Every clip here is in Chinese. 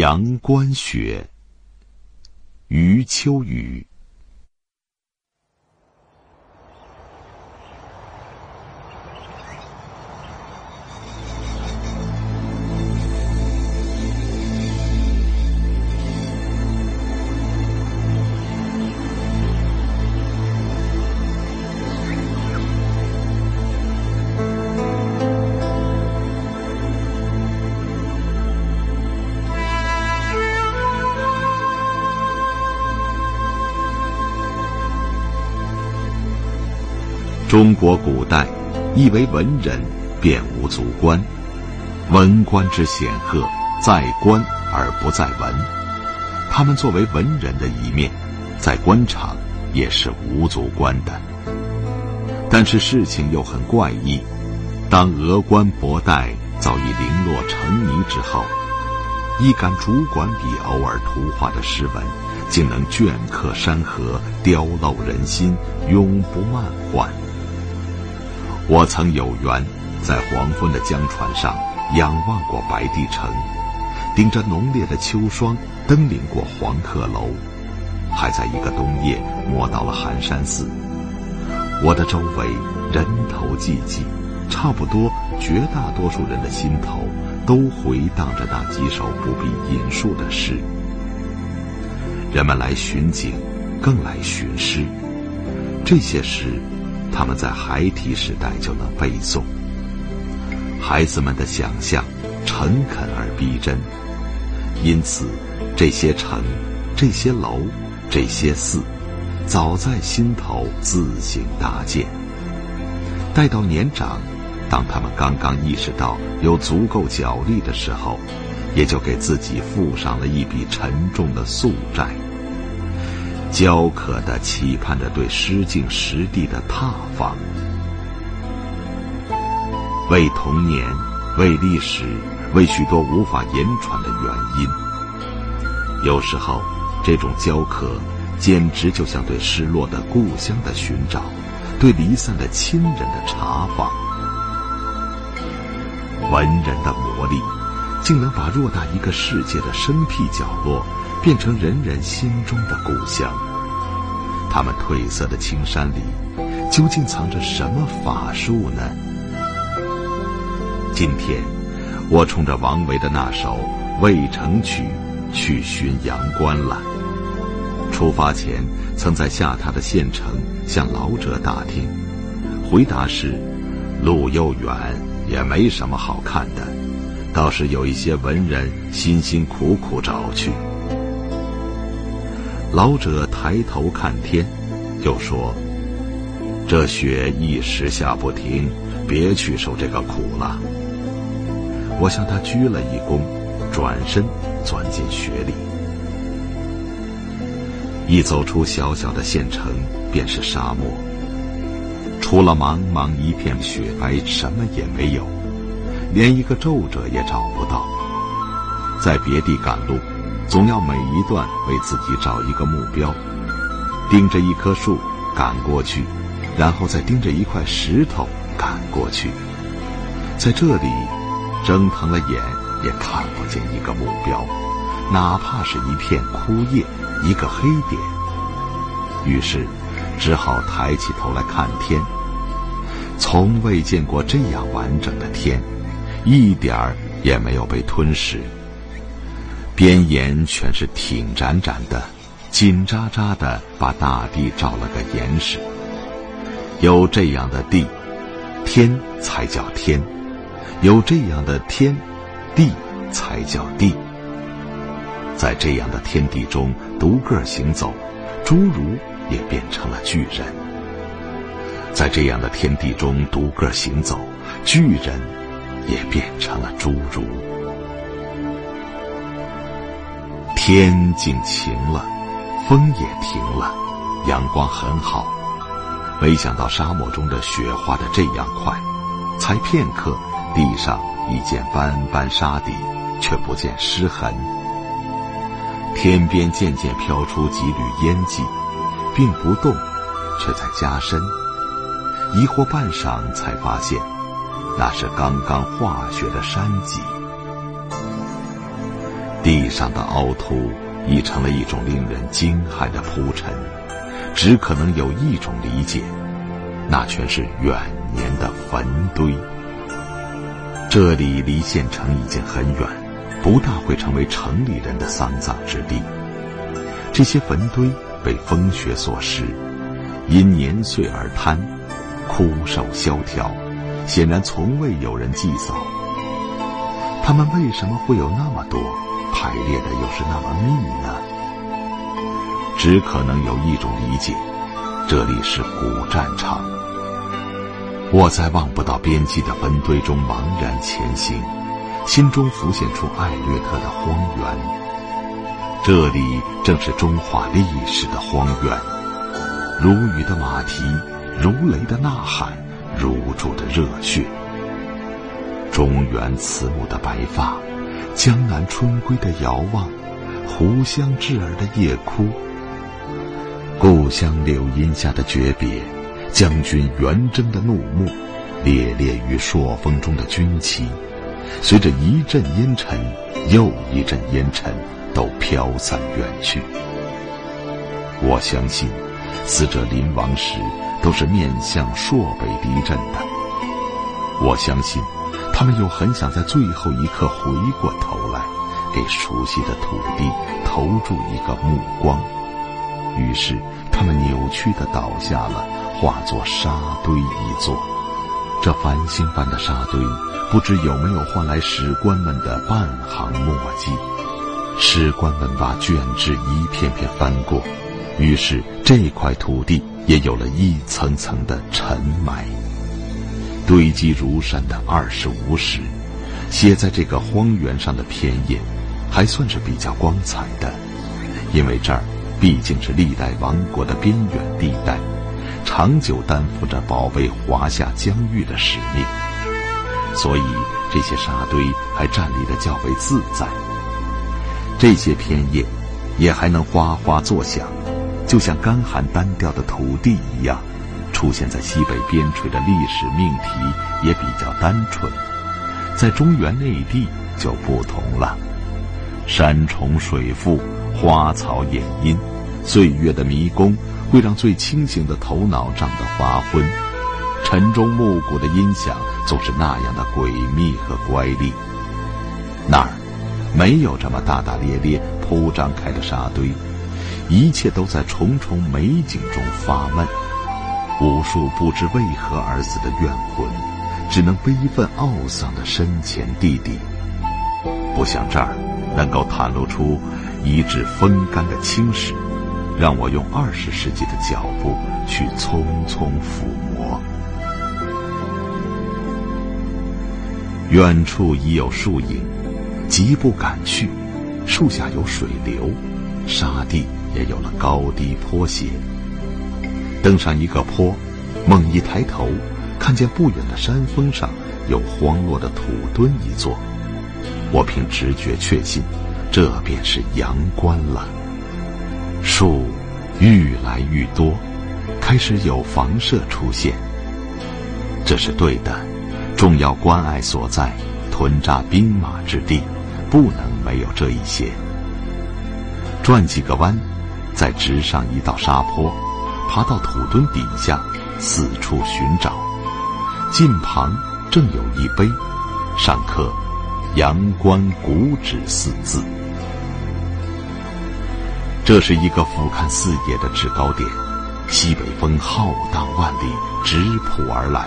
阳关雪，余秋雨。中国古代，一为文人，便无足观。文官之显赫，在官而不在文。他们作为文人的一面，在官场也是无足观的。但是事情又很怪异：当峨冠博带早已零落成泥之后，一杆竹管笔偶尔涂画的诗文，竟能镌刻山河，雕镂人心，永不漫换。我曾有缘在黄昏的江船上仰望过白帝城，顶着浓烈的秋霜登临过黄鹤楼，还在一个冬夜摸到了寒山寺。我的周围人头济济，差不多绝大多数人的心头都回荡着那几首不必引述的诗。人们来寻景，更来寻诗，这些诗。他们在孩提时代就能背诵。孩子们的想象诚恳而逼真，因此这些城、这些楼、这些寺，早在心头自行搭建。待到年长，当他们刚刚意识到有足够脚力的时候，也就给自己付上了一笔沉重的宿债。焦渴的期盼着对诗境实地的踏访，为童年，为历史，为许多无法言传的原因。有时候，这种焦渴，简直就像对失落的故乡的寻找，对离散的亲人的查访。文人的魔力，竟能把偌大一个世界的生僻角落。变成人人心中的故乡。他们褪色的青山里，究竟藏着什么法术呢？今天，我冲着王维的那首《渭城曲》去寻阳关了。出发前，曾在下榻的县城向老者打听，回答是：路又远，也没什么好看的，倒是有一些文人辛辛苦苦找去。老者抬头看天，又说：“这雪一时下不停，别去受这个苦了。”我向他鞠了一躬，转身钻进雪里。一走出小小的县城，便是沙漠。除了茫茫一片雪白，什么也没有，连一个皱褶也找不到。在别地赶路。总要每一段为自己找一个目标，盯着一棵树赶过去，然后再盯着一块石头赶过去。在这里，睁疼了眼也看不见一个目标，哪怕是一片枯叶，一个黑点。于是，只好抬起头来看天。从未见过这样完整的天，一点儿也没有被吞噬。边沿全是挺展展的，紧扎扎的把大地罩了个严实。有这样的地，天才叫天；有这样的天，地才叫地。在这样的天地中独个行走，侏儒也变成了巨人；在这样的天地中独个行走，巨人也变成了侏儒。天竟晴了，风也停了，阳光很好。没想到沙漠中的雪化的这样快，才片刻，地上已见斑斑沙底，却不见湿痕。天边渐渐飘出几缕烟迹，并不动，却在加深。疑惑半晌，才发现，那是刚刚化雪的山脊。地上的凹凸已成了一种令人惊骇的铺陈，只可能有一种理解，那全是远年的坟堆。这里离县城已经很远，不大会成为城里人的丧葬之地。这些坟堆被风雪所蚀，因年岁而坍，枯瘦萧条，显然从未有人祭扫。他们为什么会有那么多？排列的又是那么密呢？只可能有一种理解：这里是古战场。我在望不到边际的坟堆中茫然前行，心中浮现出艾略特的荒原。这里正是中华历史的荒原，如雨的马蹄，如雷的呐喊，如注的热血。中原慈母的白发。江南春归的遥望，湖乡稚儿的夜哭，故乡柳荫下的诀别，将军圆睁的怒目，猎猎于朔风中的军旗，随着一阵烟尘又一阵烟尘，都飘散远去。我相信，死者临亡时都是面向朔北敌阵的。我相信。他们又很想在最后一刻回过头来，给熟悉的土地投注一个目光。于是，他们扭曲的倒下了，化作沙堆一座。这繁星般的沙堆，不知有没有换来史官们的半行墨迹。史官们把卷纸一片片翻过，于是这块土地也有了一层层的尘埋。堆积如山的二十五史，写在这个荒原上的篇页，还算是比较光彩的，因为这儿毕竟是历代王国的边远地带，长久担负着保卫华夏疆域的使命，所以这些沙堆还站立的较为自在。这些篇页也还能哗哗作响，就像干旱单调的土地一样。出现在西北边陲的历史命题也比较单纯，在中原内地就不同了。山重水复，花草掩阴，岁月的迷宫会让最清醒的头脑胀得发昏。晨钟暮鼓的音响总是那样的诡秘和乖戾。那儿没有这么大大咧咧铺张开的沙堆，一切都在重重美景中发闷。无数不知为何而死的怨魂，只能悲愤懊丧的深潜地底。不像这儿，能够袒露出一纸风干的青史，让我用二十世纪的脚步去匆匆抚摸。远处已有树影，急不敢去。树下有水流，沙地也有了高低坡斜。登上一个坡，猛一抬头，看见不远的山峰上有荒落的土墩一座。我凭直觉确信，这便是阳关了。树愈来愈多，开始有房舍出现。这是对的，重要关隘所在，屯扎兵马之地，不能没有这一些。转几个弯，再直上一道沙坡。爬到土墩底下，四处寻找，近旁正有一碑，上刻“阳关古址”四字。这是一个俯瞰四野的制高点，西北风浩荡万里，直扑而来，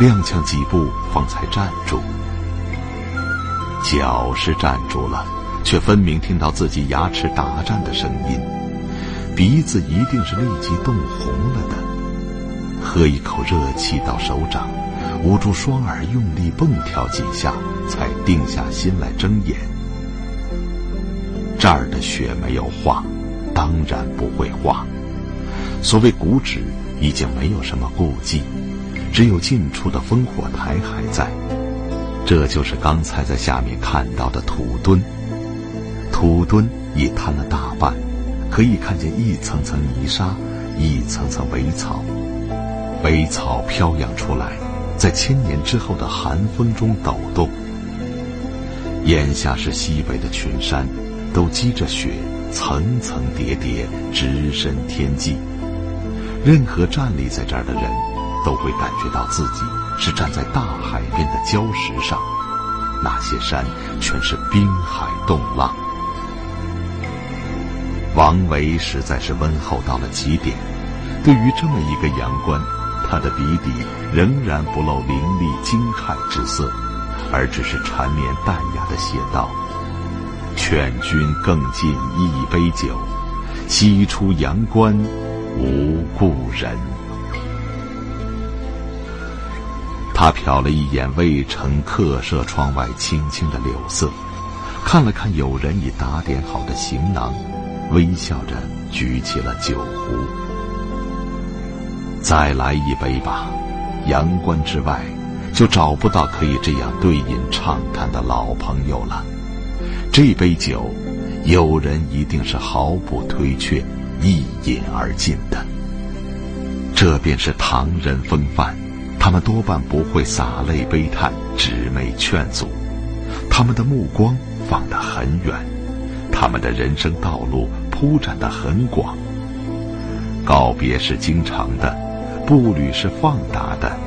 踉跄几步方才站住。脚是站住了，却分明听到自己牙齿打颤的声音。鼻子一定是立即冻红了的，喝一口热气到手掌，捂住双耳，用力蹦跳几下，才定下心来睁眼。这儿的雪没有化，当然不会化。所谓古址，已经没有什么顾忌，只有近处的烽火台还在。这就是刚才在下面看到的土墩，土墩已坍了大半。可以看见一层层泥沙，一层层苇草，苇草飘扬出来，在千年之后的寒风中抖动。眼下是西北的群山，都积着雪，层层叠叠，直伸天际。任何站立在这儿的人，都会感觉到自己是站在大海边的礁石上，那些山全是冰海冻浪。王维实在是温厚到了极点，对于这么一个阳关，他的笔底仍然不露凌厉惊骇之色，而只是缠绵淡雅的写道：“劝君更尽一杯酒，西出阳关无故人。”他瞟了一眼渭城客舍窗外青青的柳色，看了看友人已打点好的行囊，微笑着举起了酒壶。再来一杯吧，阳关之外，就找不到可以这样对饮畅谈的老朋友了。这杯酒，有人一定是毫不推却，一饮而尽的。这便是唐人风范。他们多半不会洒泪悲叹、指眉劝阻，他们的目光放得很远，他们的人生道路铺展得很广。告别是经常的，步履是放达的，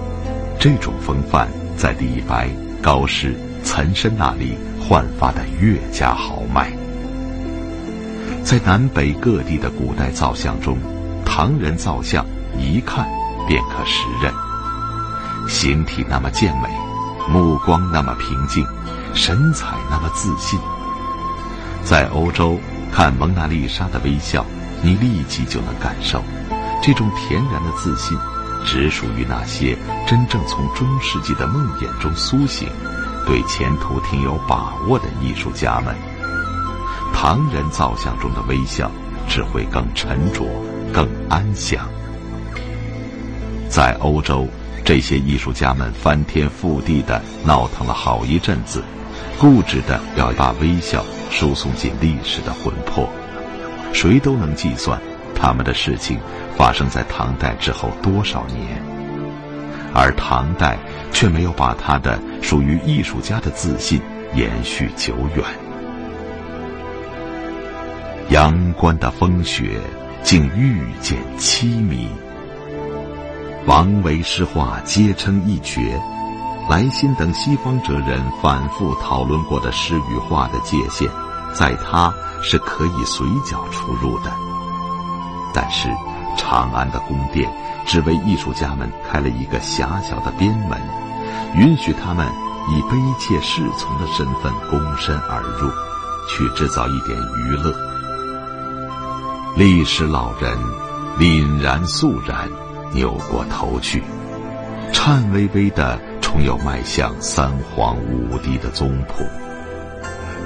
这种风范在李白、高适、岑参那里焕发得越加豪迈。在南北各地的古代造像中，唐人造像一看便可识认。形体那么健美，目光那么平静，神采那么自信。在欧洲看蒙娜丽莎的微笑，你立即就能感受，这种恬然的自信，只属于那些真正从中世纪的梦魇中苏醒，对前途挺有把握的艺术家们。唐人造像中的微笑，只会更沉着，更安详。在欧洲。这些艺术家们翻天覆地的闹腾了好一阵子，固执的要把微笑输送进历史的魂魄。谁都能计算，他们的事情发生在唐代之后多少年，而唐代却没有把他的属于艺术家的自信延续久远。阳关的风雪，竟愈见凄迷。王维诗画皆称一绝，莱辛等西方哲人反复讨论过的诗与画的界限，在他是可以随脚出入的。但是，长安的宫殿只为艺术家们开了一个狭小的边门，允许他们以卑怯侍从的身份躬身而入，去制造一点娱乐。历史老人凛然肃然。扭过头去，颤巍巍的重又迈向三皇五帝的宗谱。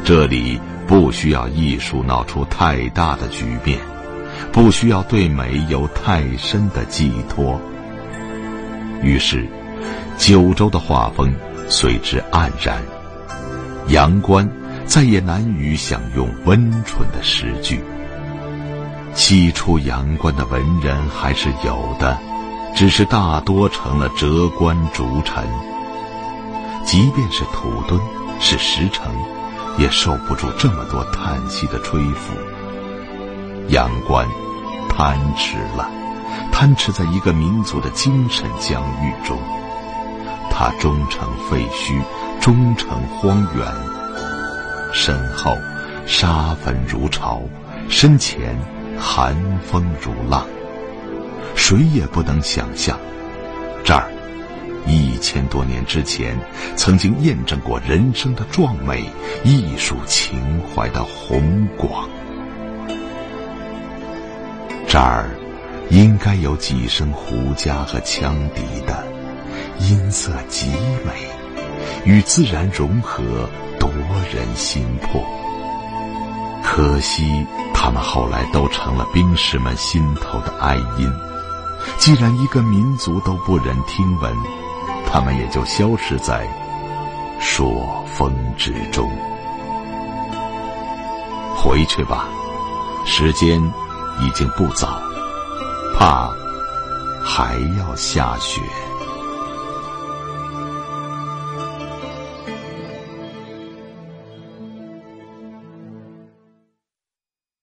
这里不需要艺术闹出太大的局面，不需要对美有太深的寄托。于是，九州的画风随之黯然，阳关再也难于享用温纯的诗句。西出阳关的文人还是有的。只是大多成了折冠逐臣，即便是土墩，是石城，也受不住这么多叹息的吹拂。阳关，贪吃了，贪吃在一个民族的精神疆域中。它终成废墟，终成荒原。身后，沙坟如潮；身前，寒风如浪。谁也不能想象，这儿一千多年之前曾经验证过人生的壮美、艺术情怀的宏广。这儿应该有几声胡笳和羌笛的，音色极美，与自然融合，夺人心魄。可惜，他们后来都成了兵士们心头的哀音。既然一个民族都不忍听闻，他们也就消失在朔风之中。回去吧，时间已经不早，怕还要下雪。